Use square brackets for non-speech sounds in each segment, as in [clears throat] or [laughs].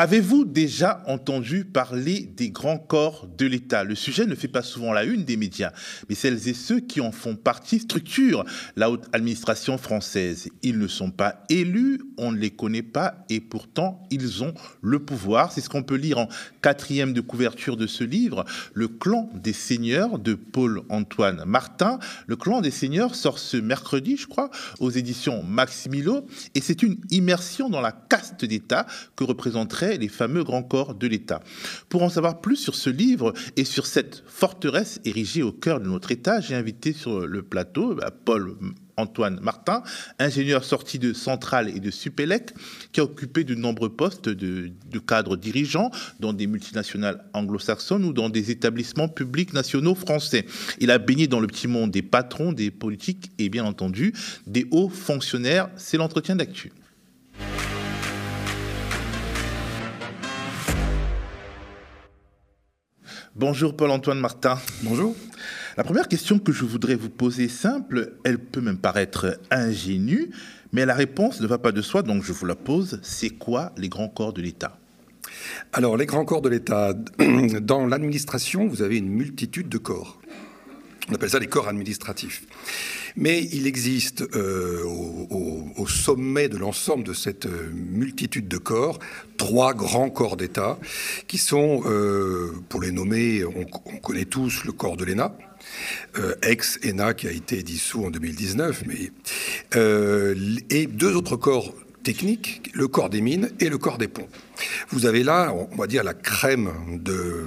Avez-vous déjà entendu parler des grands corps de l'État? Le sujet ne fait pas souvent la une des médias, mais celles et ceux qui en font partie structurent la haute administration française. Ils ne sont pas élus, on ne les connaît pas, et pourtant ils ont le pouvoir. C'est ce qu'on peut lire en quatrième de couverture de ce livre, Le clan des seigneurs de Paul-Antoine Martin. Le clan des seigneurs sort ce mercredi, je crois, aux éditions Maximilo, et c'est une immersion dans la caste d'État que représenterait les fameux grands corps de l'État. Pour en savoir plus sur ce livre et sur cette forteresse érigée au cœur de notre État, j'ai invité sur le plateau bah, Paul Antoine Martin, ingénieur sorti de Centrale et de Supélec, qui a occupé de nombreux postes de, de cadre dirigeant dans des multinationales anglo-saxonnes ou dans des établissements publics nationaux français. Il a baigné dans le petit monde des patrons, des politiques et bien entendu des hauts fonctionnaires. C'est l'entretien d'actu. Bonjour Paul-Antoine Martin. Bonjour. La première question que je voudrais vous poser est simple, elle peut même paraître ingénue, mais la réponse ne va pas de soi, donc je vous la pose. C'est quoi les grands corps de l'État? Alors, les grands corps de l'État, [clears throat] dans l'administration, vous avez une multitude de corps. On appelle ça les corps administratifs. Mais il existe euh, au, sommet de l'ensemble de cette euh, multitude de corps trois grands corps d'État qui sont, euh, pour les nommer, on, connaît tous le corps de l'ENA, ex-ENA qui a été dissous en 2019, mais, et deux autres corps techniques, le corps des mines et le corps des ponts. Vous avez là, on va dire, la crème de,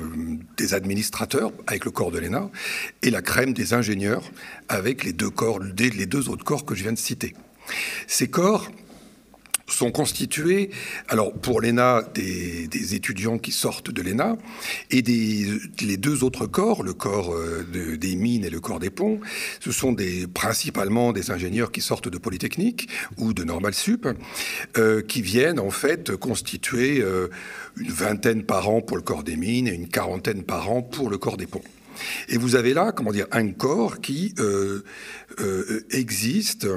des administrateurs avec le corps de l'ENA et la crème des ingénieurs avec les deux corps, les deux autres corps que je viens de citer. Ces corps sont constitués, alors pour l'ENA, des, étudiants qui sortent de l'ENA, et des, les deux autres corps, le corps euh, des mines et le corps des ponts, ce sont principalement des ingénieurs qui sortent de Polytechnique ou de Normal Sup, euh, qui viennent en fait constituer euh, une vingtaine par an pour le corps des mines et une quarantaine par an pour le corps des ponts. Et vous avez là, comment dire, un corps qui existe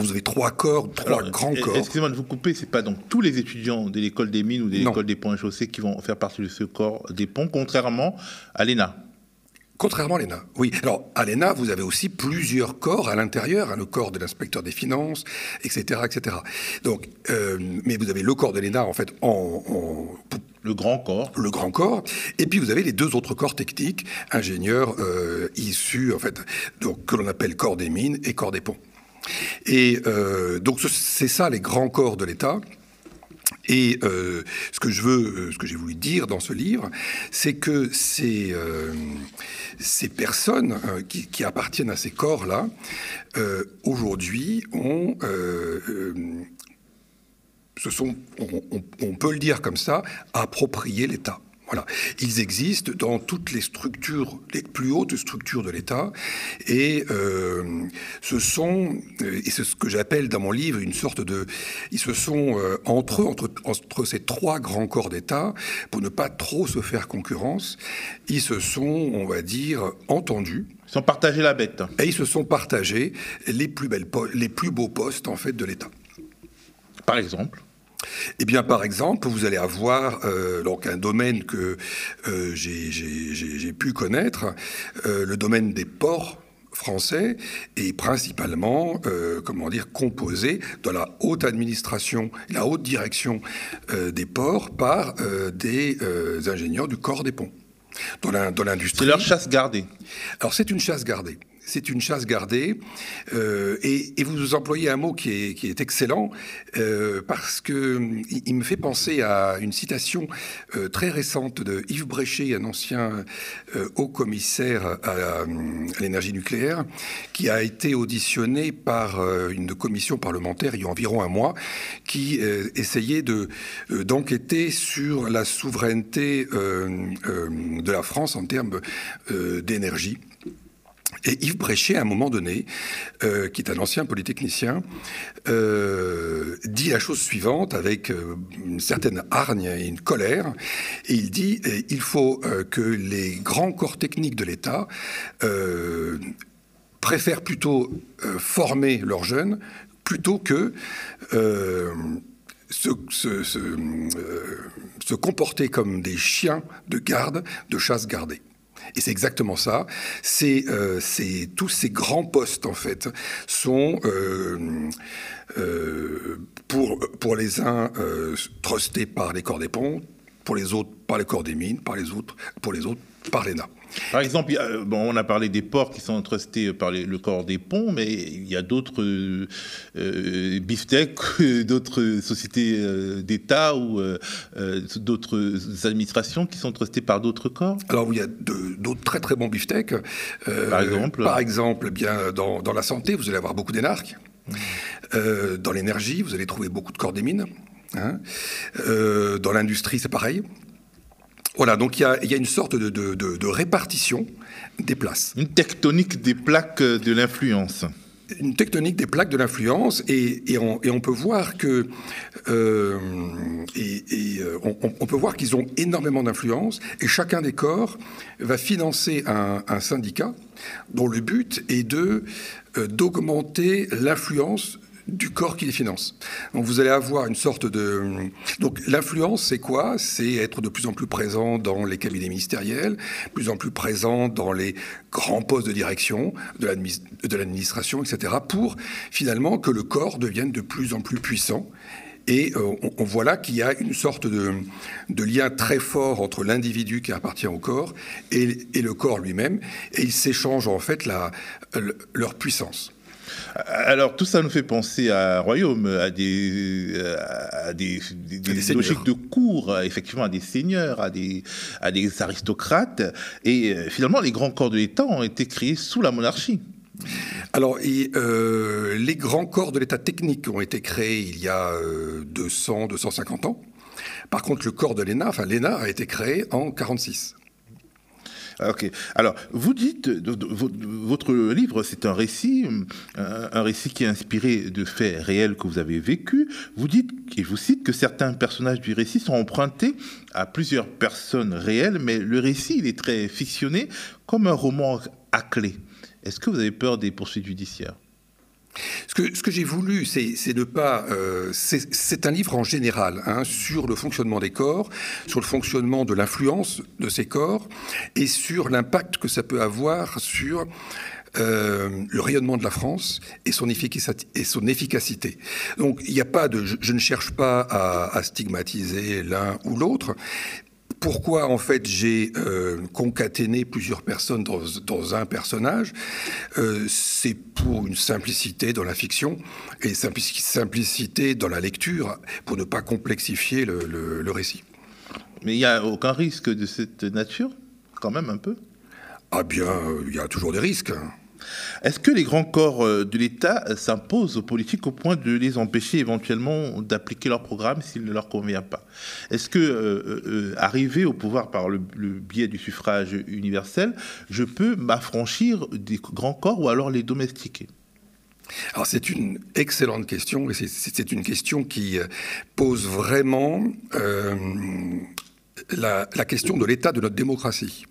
vous avez trois corps, trois grands corps. Excusez-moi de vous couper, c'est pas donc tous les étudiants de l'école des mines ou de l'école des ponts et chaussées qui vont faire partie de ce corps des ponts, contrairement à l'ENA. Contrairement à l'ENA, oui. Alors, à l'ENA, vous avez aussi plusieurs corps à l'intérieur, hein, le corps de l'inspecteur des finances, etc., etc. Donc, euh, mais vous avez le corps de l'ENA, en fait, en, le grand corps. Le grand corps. Et puis vous avez les deux autres corps techniques, ingénieurs euh, issus, en fait, donc, que l'on appelle corps des mines et corps des ponts. Et euh, donc c'est ça les grands corps de l'État. Et euh, ce que je veux, euh, ce que j'ai voulu dire dans ce livre, c'est que ces, ces personnes qui, appartiennent à ces corps-là, aujourd'hui, ont, se sont, on, peut le dire comme ça, approprié l'État. Voilà. Ils existent dans toutes les structures, les plus hautes structures de l'État, et euh, ce sont, euh, et c'est ce que j'appelle dans mon livre une sorte de, ils se sont euh, entre eux, entre, entre ces trois grands corps d'État, pour ne pas trop se faire concurrence, ils se sont, on va dire, entendus. Ils sont partagés la bête. Et ils se sont partagés les plus belles, les plus beaux postes en fait de l'État. Par exemple. Eh bien, par exemple, vous allez avoir euh, donc un domaine que euh, j'ai pu connaître, euh, le domaine des ports français est principalement, comment dire, composé de la haute administration, la haute direction des ports par des ingénieurs du corps des ponts. Dans l'industrie. C'est leur chasse gardée. Alors c'est une chasse gardée c'est une chasse gardée. Euh, et, vous employez un mot qui est, excellent euh, parce que il, me fait penser à une citation euh, très récente de Yves Bréchet, un ancien haut commissaire à, l'énergie nucléaire, qui a été auditionné par une commission parlementaire il y a environ un mois, qui essayait de d'enquêter sur la souveraineté de la France en termes d'énergie. Et Yves Bréchet, à un moment donné, euh, qui est un ancien polytechnicien, euh, dit la chose suivante avec euh, une certaine hargne et une colère. Et il dit il faut que les grands corps techniques de l'État préfèrent plutôt former leurs jeunes plutôt que se, se, comporter comme des chiens de garde, de chasse gardée. Et c'est exactement ça. C'est tous ces grands postes en fait sont pour pour les uns trustés par les corps des ponts, pour les autres par les corps des mines, par les autres pour les autres par l'ENA. Par exemple, bon, on a parlé des ports qui sont trustés par le corps des ponts, mais il y a d'autres euh, euh [laughs] d'autres sociétés euh, d'État ou euh, d'autres administrations qui sont trustées par d'autres corps. Alors il y a d'autres très très bons beefsteaks. par exemple Par exemple, eh bien, dans, dans, la santé, vous allez avoir beaucoup d'énarques. Mmh. dans l'énergie, vous allez trouver beaucoup de corps des mines. Hein. dans l'industrie, c'est pareil. Voilà, donc il y a, une sorte de, répartition des places. Une tectonique des plaques de l'influence. Une tectonique des plaques de l'influence, et, on, peut voir que euh, et, on, peut voir qu'ils ont énormément d'influence, et chacun des corps va financer un, syndicat dont le but est de euh, d'augmenter l'influence du corps qui les finance. Donc vous allez avoir une sorte de... Donc l'influence, c'est quoi? C'est être de plus en plus présent dans les cabinets ministériels, plus en plus présent dans les grands postes de direction de l'administration, etc., pour finalement que le corps devienne de plus en plus puissant. Et euh, on, voit là qu'il y a une sorte de, lien très fort entre l'individu qui appartient au corps et, le corps lui-même, et ils s'échangent en fait leur puissance. Alors tout ça nous fait penser à un royaume, à des, à des, logiques de cour, effectivement à des seigneurs, à des, à des aristocrates. Et euh, finalement, les grands corps de l'État ont été créés sous la monarchie. Alors, euh, les grands corps de l'État technique ont été créés il y a 200, euh, 250 ans. Par contre, le corps de l'ENA, enfin l'ENA a été créé en 46. Ah, ok. Alors, vous dites, votre livre, c'est un récit, un récit qui est inspiré de faits réels que vous avez vécus. Vous dites, et je vous cite, que certains personnages du récit sont empruntés à plusieurs personnes réelles, mais le récit, il est très fictionné, comme un roman à clé. Est-ce que vous avez peur des poursuites judiciaires? Ce que, j'ai voulu, c'est ne pas. Euh, c'est un livre en général hein, sur le fonctionnement des corps, sur le fonctionnement de l'influence de ces corps et sur l'impact que ça peut avoir sur euh, le rayonnement de la France et son, efficacité. Donc il n'y a pas de. Je, ne cherche pas à stigmatiser l'un ou l'autre pourquoi en fait j'ai euh, concaténé plusieurs personnes dans, un personnage, euh, c'est pour une simplicité dans la fiction et simplicité dans la lecture, pour ne pas complexifier le, récit. Mais il n'y a aucun risque de cette nature, quand même un peu? Ah bien, il y a toujours des risques. Hein. Est-ce que les grands corps euh, de l'État s'imposent aux politiques au point de les empêcher éventuellement d'appliquer leur programme s'il ne leur convient pas? Est-ce que, euh, euh, arrivé au pouvoir par le, biais du suffrage universel, je peux m'affranchir des grands corps ou alors les domestiquer? Alors c'est une excellente question et c'est une question qui pose vraiment la, question de l'état de notre démocratie.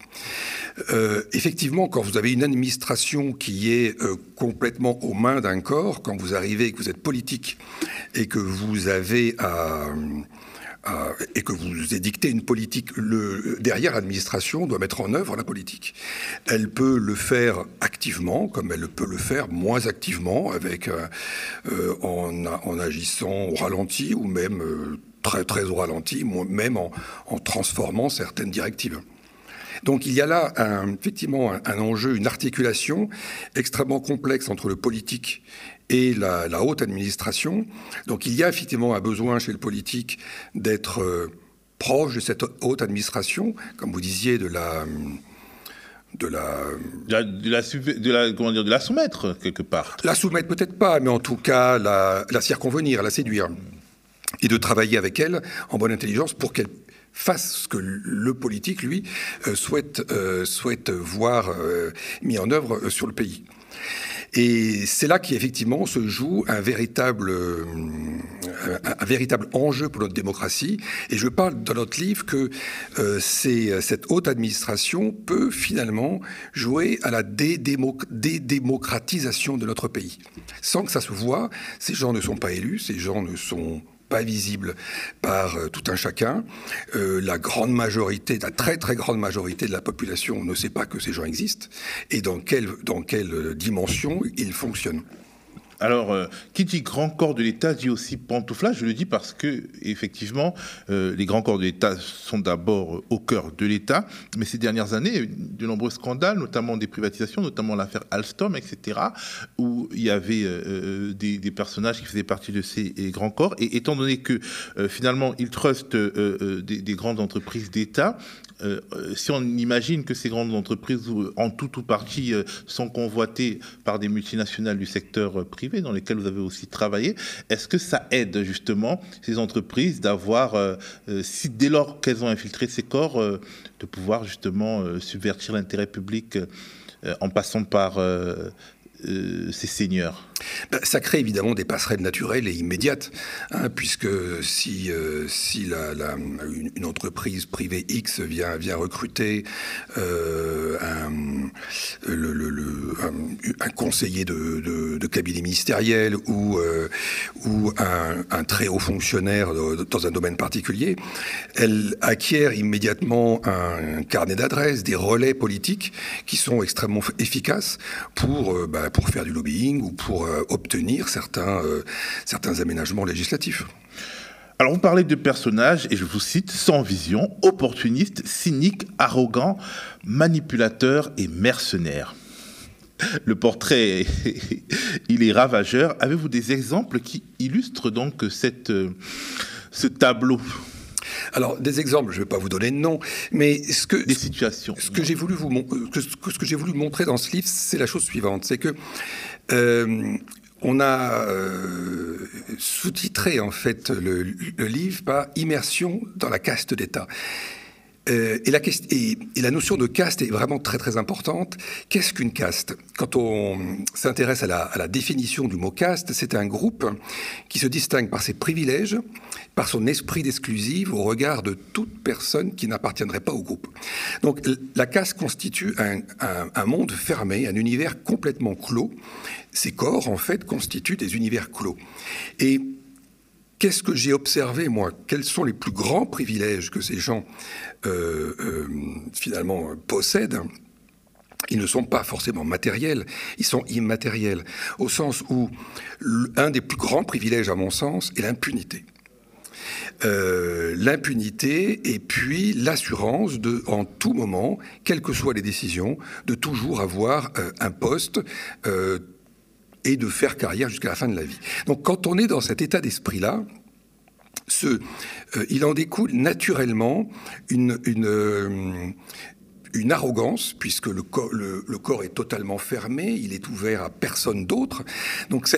Euh, effectivement, quand vous avez une administration qui est euh, complètement aux mains d'un corps, quand vous arrivez et que vous êtes politique et que vous avez à, et que vous édictez une politique, le, derrière l'administration doit mettre en œuvre la politique. Elle peut le faire activement, comme elle peut le faire moins activement, avec euh, en, agissant au ralenti ou même très très au ralenti, même en, en transformant certaines directives. Donc il y a là effectivement un, enjeu, une articulation extrêmement complexe entre le politique et la, haute administration. Donc il y a effectivement un besoin chez le politique d'être euh, proche de cette haute administration, comme vous disiez, de la de la de la, de la, comment dire de la soumettre quelque part. La soumettre peut-être pas, mais en tout cas la, la circonvenir, la séduire et de travailler avec elle en bonne intelligence pour qu'elle fasse ce que le politique, lui, euh, souhaite, euh, souhaite voir euh, mis en œuvre sur le pays. Et c'est là qu'effectivement se joue un véritable, un, véritable enjeu pour notre démocratie. Et je parle dans notre livre que c'est, cette haute administration peut finalement jouer à la dédémocratisation de notre pays. Sans que ça se voit, ces gens ne sont pas élus, ces gens ne sont pas visibles par tout un chacun. la grande majorité, la très très grande majorité de la population ne sait pas que ces gens existent et dans quelle, dans quelle dimension ils fonctionnent. Alors, euh, qui dit grand corps de l'État dit aussi pantouflage? Je le dis parce que, effectivement, euh, les grands corps de l'État sont d'abord au cœur de l'État. Mais ces dernières années, de nombreux scandales, notamment des privatisations, notamment l'affaire Alstom, etc., où il y avait euh, des, personnages qui faisaient partie de ces grands corps. Et étant donné que, finalement, ils trustent des, des, grandes entreprises d'État, euh, si on imagine que ces grandes entreprises, en tout ou partie, euh, sont convoitées par des multinationales du secteur euh, privé dans lesquelles vous avez aussi travaillé, est-ce que ça aide justement ces entreprises d'avoir, si dès lors qu'elles ont infiltré ces corps, de pouvoir justement subvertir l'intérêt public en passant par euh, ces seigneurs? Ben, Ça crée évidemment des passerelles naturelles et immédiates, hein, puisque si, euh, si une, entreprise privée X vient, vient recruter euh, un, le, un, conseiller de, de, cabinet ministériel ou, ou un, très haut fonctionnaire dans un domaine particulier, elle acquiert immédiatement un carnet d'adresses, des relais politiques qui sont extrêmement efficaces pour... Ben, pour faire du lobbying ou pour euh, obtenir certains, euh, certains aménagements législatifs. Alors, vous parlez de personnages, et je vous cite, sans vision, opportuniste, cynique, arrogant, manipulateur et mercenaire. [laughs] Le portrait, [laughs] il est ravageur. Avez-vous des exemples qui illustrent donc cette, euh, ce tableau? Alors, des exemples, je ne vais pas vous donner de nom, mais ce que, des situations. Ce que j'ai voulu vous, ce que j'ai voulu montrer dans ce livre, c'est la chose suivante, c'est que euh, on a euh, sous-titré en fait le, livre par immersion dans la caste d'État. Euh, et, la, et, la, notion de caste est vraiment très très importante. Qu'est-ce qu'une caste? Quand on s'intéresse à la, définition du mot caste, c'est un groupe qui se distingue par ses privilèges, par son esprit d'exclusive au regard de toute personne qui n'appartiendrait pas au groupe. Donc la caste constitue un monde fermé, un univers complètement clos. Ces corps, en fait, constituent des univers clos. Et Qu'est-ce que j'ai observé, moi? Quels sont les plus grands privilèges que ces gens, euh, euh, finalement, possèdent? Ils ne sont pas forcément matériels, ils sont immatériels, au sens où un des plus grands privilèges, à mon sens, est l'impunité. Euh, l'impunité et puis l'assurance de, en tout moment, quelles que soient les décisions, de toujours avoir un poste et de faire carrière jusqu'à la fin de la vie. Donc quand on est dans cet état d'esprit-là, ce, euh, il en découle naturellement une, euh, une arrogance, puisque le, le, corps est totalement fermé, il est ouvert à personne d'autre. Donc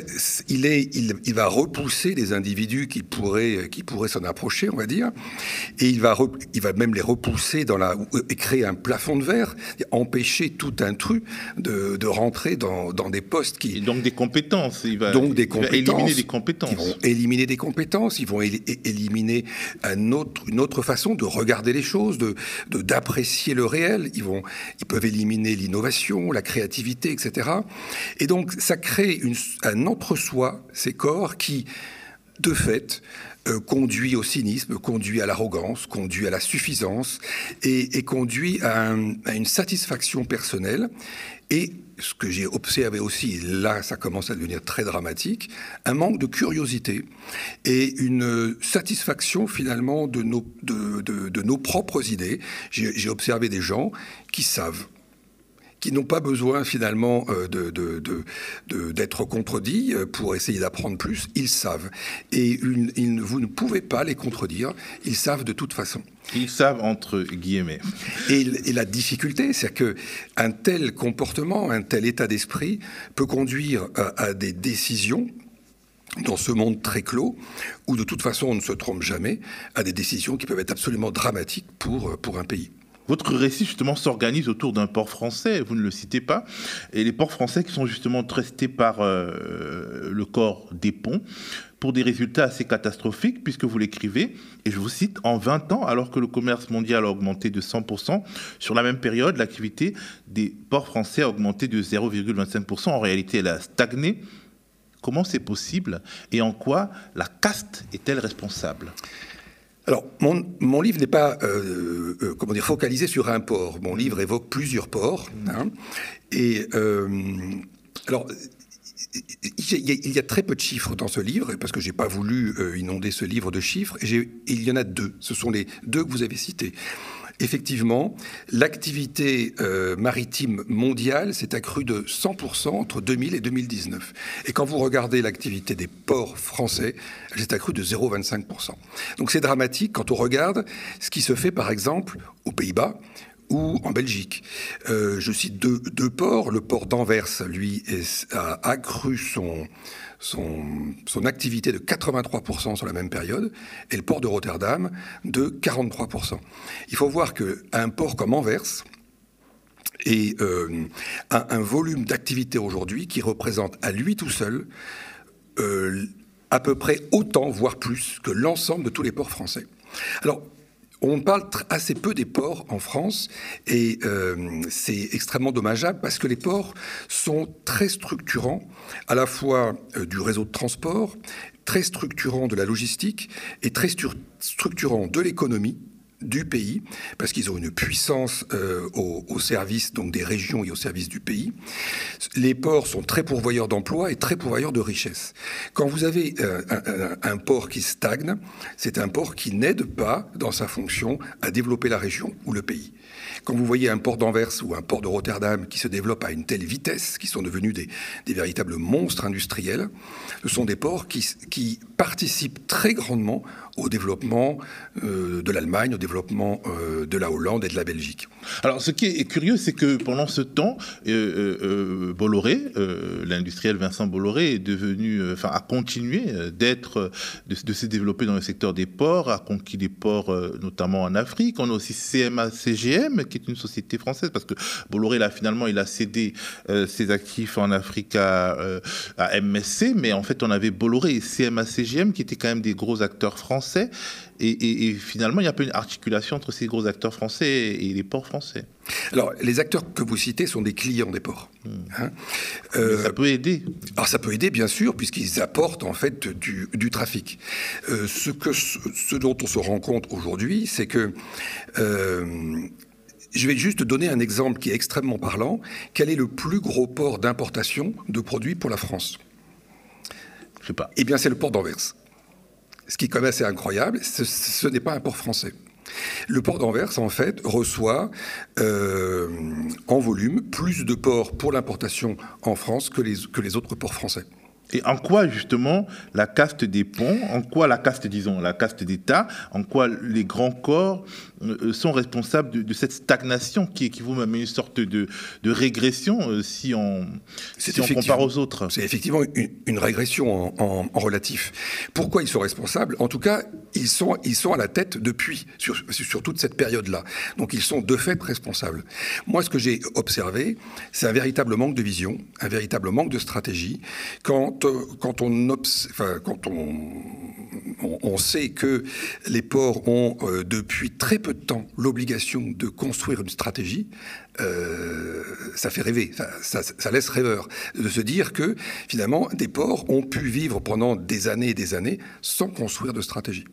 il, est, il, il, va repousser des individus qui pourraient, qui pourraient s'en approcher, on va dire, et il va, il va même les repousser dans la, et créer un plafond de verre, empêcher tout intrus de, de rentrer dans, dans, des postes qui... Et donc des compétences, il va, donc des compétences, éliminer des compétences. Ils vont éliminer des compétences, ils vont éliminer un autre, une autre façon de regarder les choses, de d'apprécier le réel ils, peuvent éliminer l'innovation, la créativité, etc. Et donc ça crée un entre-soi, ces corps qui, de fait, euh, conduit au cynisme, conduit à l'arrogance, conduit à la suffisance et, conduit à, une satisfaction personnelle et ce que j'ai observé aussi, là ça commence à devenir très dramatique, un manque de curiosité et une satisfaction finalement de, nos propres idées. J'ai observé des gens qui savent qui n'ont pas besoin finalement euh, d'être contredits euh, pour essayer d'apprendre plus, ils savent. Et une, vous ne pouvez pas les contredire, ils savent de toute façon. Ils savent entre guillemets. Et, la difficulté, c'est que un tel comportement, un tel état d'esprit peut conduire à, des décisions dans ce monde très clos, où de toute façon on ne se trompe jamais, à des décisions qui peuvent être absolument dramatiques pour, pour un pays. Votre récit justement s'organise autour d'un port français, vous ne le citez pas, et les ports français qui sont justement traités par euh, le corps des ponts pour des résultats assez catastrophiques, puisque vous l'écrivez, et je vous cite, en 20 ans, alors que le commerce mondial a augmenté de 100%, sur la même période, l'activité des ports français a augmenté de 0,25%. En réalité, elle a stagné. Comment c'est possible? Et en quoi la caste est-elle responsable? Alors, mon, mon livre n'est pas euh, euh, comment dire, focalisé sur un port. Mon livre évoque plusieurs ports. Hein. et euh, alors, il y, a, très peu de chiffres dans ce livre, parce que j'ai pas voulu inonder ce livre de chiffres. Et il y en a deux. Ce sont les deux que vous avez cités effectivement, l'activité euh, maritime mondiale s'est accrue de 100% entre 2000 et 2019. Et quand vous regardez l'activité des ports français, elle s'est accrue de 0,25%. Donc c'est dramatique quand on regarde ce qui se fait par exemple aux Pays-Bas ou en Belgique. Euh, je cite deux, ports. Le port d'Anvers, lui, a accru son, son, activité de 83% sur la même période et le port de Rotterdam de 43%. Il faut voir qu'un port comme Anvers, et euh, a un volume d'activité aujourd'hui qui représente à lui tout seul euh, à peu près autant, voire plus, que l'ensemble de tous les ports français. Alors, on parle assez peu des ports en France et euh, c'est extrêmement dommageable parce que les ports sont très structurants à la fois euh, du réseau de transport, très structurants de la logistique et très structurants de l'économie du pays, parce qu'ils ont une puissance euh, au, service donc des régions et au service du pays. Les ports sont très pourvoyeurs d'emplois et très pourvoyeurs de richesses. Quand vous avez euh, un, port qui stagne, c'est un port qui n'aide pas dans sa fonction à développer la région ou le pays. Quand vous voyez un port d'Anvers ou un port de Rotterdam qui se développent à une telle vitesse, qui sont devenus des, véritables monstres industriels, ce sont des ports qui, participent très grandement au développement euh, de l'Allemagne, au développement euh, de la Hollande et de la Belgique. Alors, ce qui est curieux, c'est que pendant ce temps, euh, Bolloré, l'industriel Vincent Bolloré, est devenu, enfin, a continué d'être, de, de, se développer dans le secteur des ports, a conquis des ports, notamment en Afrique. On a aussi CMA, CGM, qui est une société française, parce que Bolloré, là, finalement, il a cédé euh, ses actifs en Afrique à, euh, à, MSC, mais en fait, on avait Bolloré et CMA-CGM, qui étaient quand même des gros acteurs français. Et, finalement, il y a un peu une articulation entre ces gros acteurs français et les ports français. Alors, les acteurs que vous citez sont des clients des ports. Hmm. Hein. Euh, ça peut aider. Alors, ça peut aider, bien sûr, puisqu'ils apportent en fait du, trafic. ce, que, ce dont on se rend compte aujourd'hui, c'est que je vais juste donner un exemple qui est extrêmement parlant. Quel est le plus gros port d'importation de produits pour la France? Je sais pas. Eh bien, c'est le port d'Anvers. Ce qui est quand même assez incroyable, ce, n'est pas un port français. Le port d'Anvers, en fait, reçoit euh, en volume plus de ports pour l'importation en France que les, que les autres ports français. Et en quoi justement la caste des ponts, en quoi la caste, disons, la caste d'État, en quoi les grands corps euh, sont responsables de, cette stagnation qui équivaut même à une sorte de, régression euh, si on, si on compare aux autres? C'est effectivement une, régression en, relatif. Pourquoi ils sont responsables? En tout cas, ils sont, ils sont à la tête depuis, sur, sur toute cette période-là. Donc ils sont de fait responsables. Moi, ce que j'ai observé, c'est un véritable manque de vision, un véritable manque de stratégie. Quand quand, on, quand on, sait que les ports ont euh, depuis très peu de temps l'obligation de construire une stratégie, euh, ça fait rêver, ça, laisse rêveur de se dire que finalement des ports ont pu vivre pendant des années et des années sans construire de stratégie.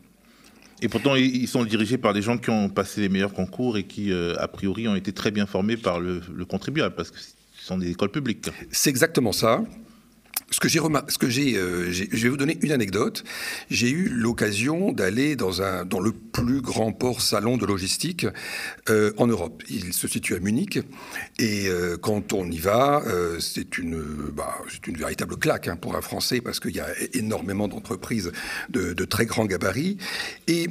Et pourtant, ils sont dirigés par des gens qui ont passé les meilleurs concours et qui, euh, a priori, ont été très bien formés par le, le contribuable, parce que ce sont des écoles publiques. C'est exactement ça ce que j'ai ce que euh, j'ai, je vais vous donner une anecdote. J'ai eu l'occasion d'aller dans un, dans le plus grand port salon de logistique euh, en Europe. Il se situe à Munich, et euh, quand on y va, c'est une, bah, c'est une véritable claque hein, pour un Français parce qu'il y a énormément d'entreprises de, de, très grands gabarits. Et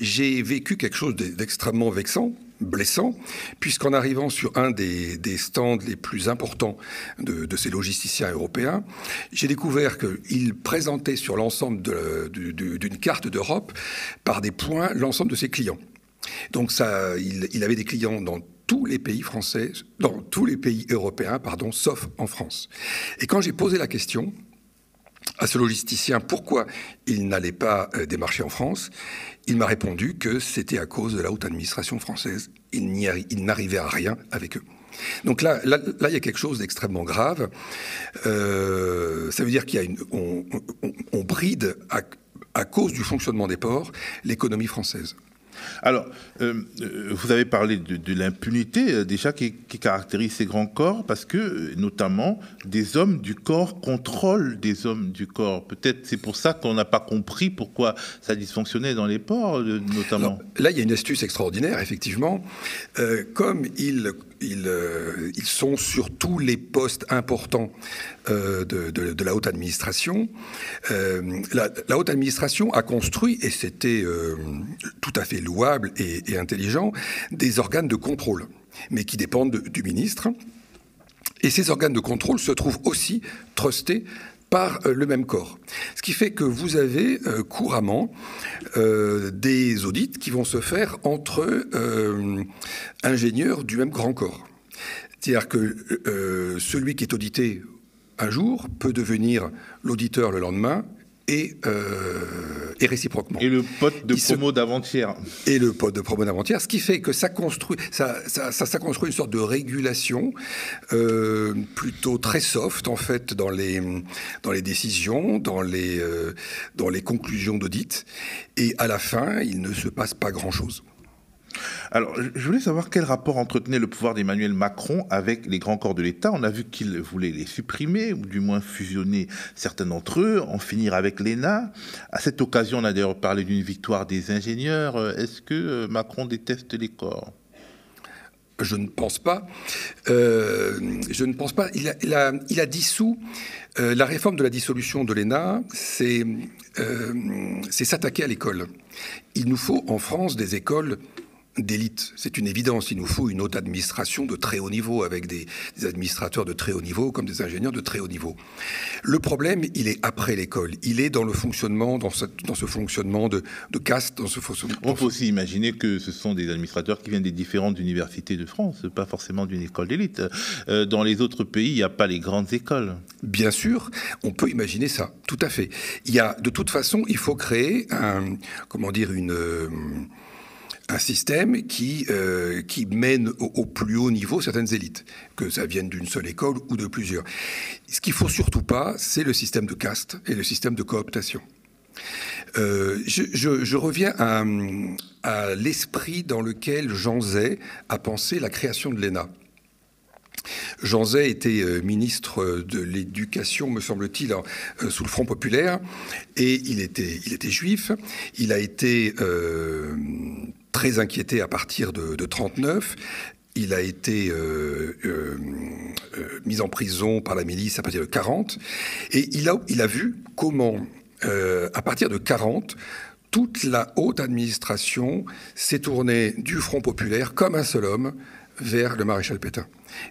j'ai vécu quelque chose d'extrêmement vexant blessant, puisqu'en arrivant sur un des, stands les plus importants de, ces logisticiens européens, j'ai découvert qu'il présentait sur l'ensemble d'une carte d'Europe, par des points, l'ensemble de ses clients. Donc ça, il, avait des clients dans tous les pays français, dans tous les pays européens, pardon, sauf en France. Et quand j'ai posé la question, à ce logisticien pourquoi il n'allait pas euh, démarcher en France, il m'a répondu que c'était à cause de la haute administration française. Il n'arrivait à rien avec eux. Donc là, là, il y a quelque chose d'extrêmement grave. Euh, ça veut dire qu'il on, bride à cause du fonctionnement des ports l'économie française. Alors, euh, euh, vous avez parlé de, l'impunité euh, déjà qui, caractérise ces grands corps, parce que notamment des hommes du corps contrôlent des hommes du corps. Peut-être c'est pour ça qu'on n'a pas compris pourquoi ça dysfonctionnait dans les ports, notamment. là, il y a une astuce extraordinaire, effectivement. comme ils ils, ils, sont sur tous les postes importants de, de, la haute administration. la, la, haute administration a construit, et c'était tout à fait louable et, intelligent, des organes de contrôle, mais qui dépendent du ministre. Et ces organes de contrôle se trouvent aussi trustés par euh, le même corps. Ce qui fait que vous avez euh, couramment euh, des audits qui vont se faire entre ingénieurs du même grand corps. C'est-à-dire que celui qui est audité un jour peut devenir l'auditeur le lendemain et, euh, et, réciproquement. Et le pote de promo d'avant-hier. Et le pote de promo d'avant-hier, ce qui fait que ça construit, ça, ça, ça, construit une sorte de régulation euh, plutôt très soft en fait dans les dans les décisions, dans les euh, dans les conclusions d'audit, et à la fin, il ne se passe pas grand-chose. Alors, je voulais savoir quel rapport entretenait le pouvoir d'Emmanuel Macron avec les grands corps de l'État. On a vu qu'il voulait les supprimer, ou du moins fusionner certains d'entre eux, en finir avec l'ENA. À cette occasion, on a d'ailleurs parlé d'une victoire des ingénieurs. Est-ce que euh, Macron déteste les corps? Je ne pense pas. Euh, je ne pense pas. Il a, dissous. Euh, la réforme de la dissolution de l'ENA, c'est s'attaquer à l'école. Il nous faut en France des écoles d'élite. C'est une évidence. Il nous faut une haute administration de très haut niveau, avec des, administrateurs de très haut niveau comme des ingénieurs de très haut niveau. Le problème, il est après l'école. Il est dans le fonctionnement, dans ce, dans ce fonctionnement de, de caste, dans ce fonctionnement. On peut aussi imaginer que ce sont des administrateurs qui viennent des différentes universités de France, pas forcément d'une école d'élite. Euh, dans les autres pays, il n'y a pas les grandes écoles. Bien sûr, on peut imaginer ça, tout à fait. Il y a, de toute façon, il faut créer un, comment dire, une euh, un système qui, euh, qui mène au, plus haut niveau certaines élites, que ça vienne d'une seule école ou de plusieurs. Ce qu'il faut surtout pas, c'est le système de caste et le système de cooptation. Euh, je, reviens à, l'esprit dans lequel Jean Zay a pensé la création de l'ENA. Jean Zay était euh, ministre de l'Éducation, me semble-t-il, sous le Front populaire, et il était, il était juif. Il a été très inquiété à partir de, 1939. Il a été mis en prison par la milice à partir de 40, et il a, vu comment, à partir de 40, toute la haute administration s'est tournée du Front populaire comme un seul homme vers le maréchal Pétain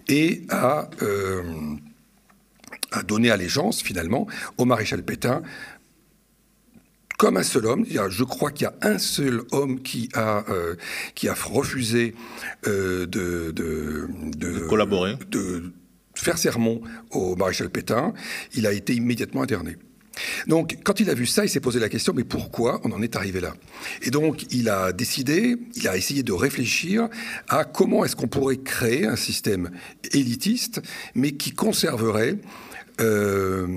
et euh, a donné allégeance finalement au maréchal Pétain comme un seul homme. Je crois qu'il y a un seul homme qui a, euh, qui a refusé euh, de, de, de, collaborer, de faire sermon au maréchal Pétain. Il a été immédiatement interné. Donc, quand il a vu ça, il s'est posé la question, mais pourquoi on en est arrivé là? Et donc, il a décidé, il a essayé de réfléchir à comment est-ce qu'on pourrait créer un système élitiste, mais qui conserverait euh,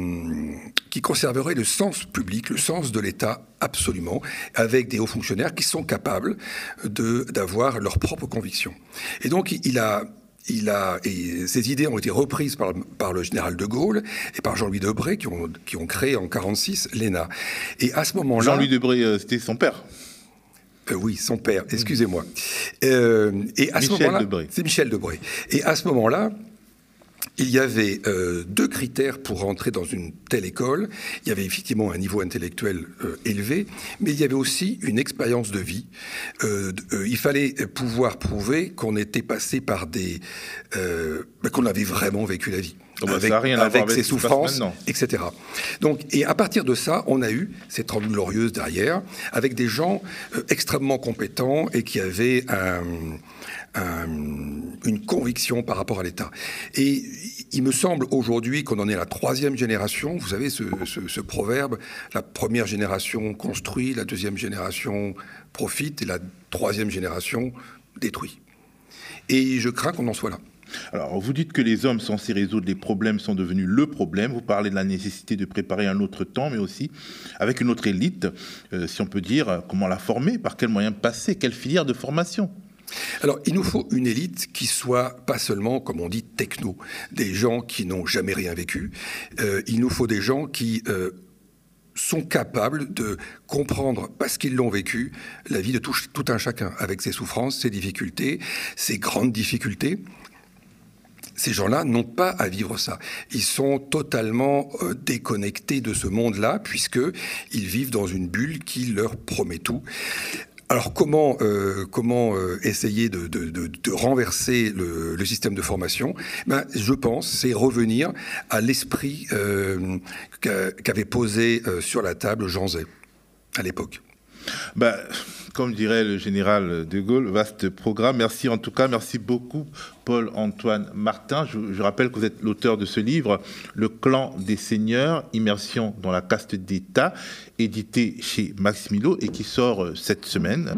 qui conserverait le sens public, le sens de l'État absolument, avec des hauts fonctionnaires qui sont capables d'avoir leurs propres convictions. Et donc il a il a, et ces idées ont été reprises par, par le général de Gaulle et par Jean-Louis Debré qui ont, qui ont créé en 1946 l'ENA. Et à ce moment-là. Jean-Louis Debré, euh, c'était son père euh, oui, son père, excusez-moi. Euh, et à ce moment-là, c'est Michel Debré. Et à ce moment-là, il y avait euh, deux critères pour rentrer dans une telle école. Il y avait effectivement un niveau intellectuel euh, élevé, mais il y avait aussi une expérience de vie. Euh, il fallait pouvoir prouver qu'on était passé par des... Ben, qu'on avait vraiment vécu la vie. Oh, bah, avec, avec ses souffrances, etc. Donc, et à partir de ça, on a eu cette trente glorieuse derrière, avec des gens extrêmement compétents et qui avaient un une conviction par rapport à l'État. Et il me semble aujourd'hui qu'on en est à la troisième génération. Vous savez ce, proverbe, la première génération construit, la deuxième génération profite et la troisième génération détruit. Et je crains qu'on en soit là. Alors, vous dites que les hommes censés résoudre les problèmes sont devenus le problème. Vous parlez de la nécessité de préparer un autre temps, mais aussi avec une autre élite, euh, si on peut dire, comment la former, par quels moyens passer, quelle filière de formation alors, il nous faut une élite qui soit pas seulement, comme on dit, techno, des gens qui n'ont jamais rien vécu. Euh, il nous faut des gens qui euh, sont capables de comprendre, parce qu'ils l'ont vécu, la vie de tout, tout, un chacun, avec ses souffrances, ses difficultés, ses grandes difficultés ces gens-là n'ont pas à vivre ça. Ils sont totalement euh, déconnectés de ce monde-là, puisqu'ils vivent dans une bulle qui leur promet tout. Alors comment, euh, comment euh, essayer de, renverser le, système de formation? Ben, Je pense c'est revenir à l'esprit qu'avait posé sur la table Jean Zay à l'époque. Ben, comme dirait le général de Gaulle, vaste programme. Merci en tout cas, merci beaucoup Paul-Antoine Martin. Je, rappelle que vous êtes l'auteur de ce livre, Le clan des seigneurs, immersion dans la caste d'État, édité chez Maximilo et qui sort euh, cette semaine.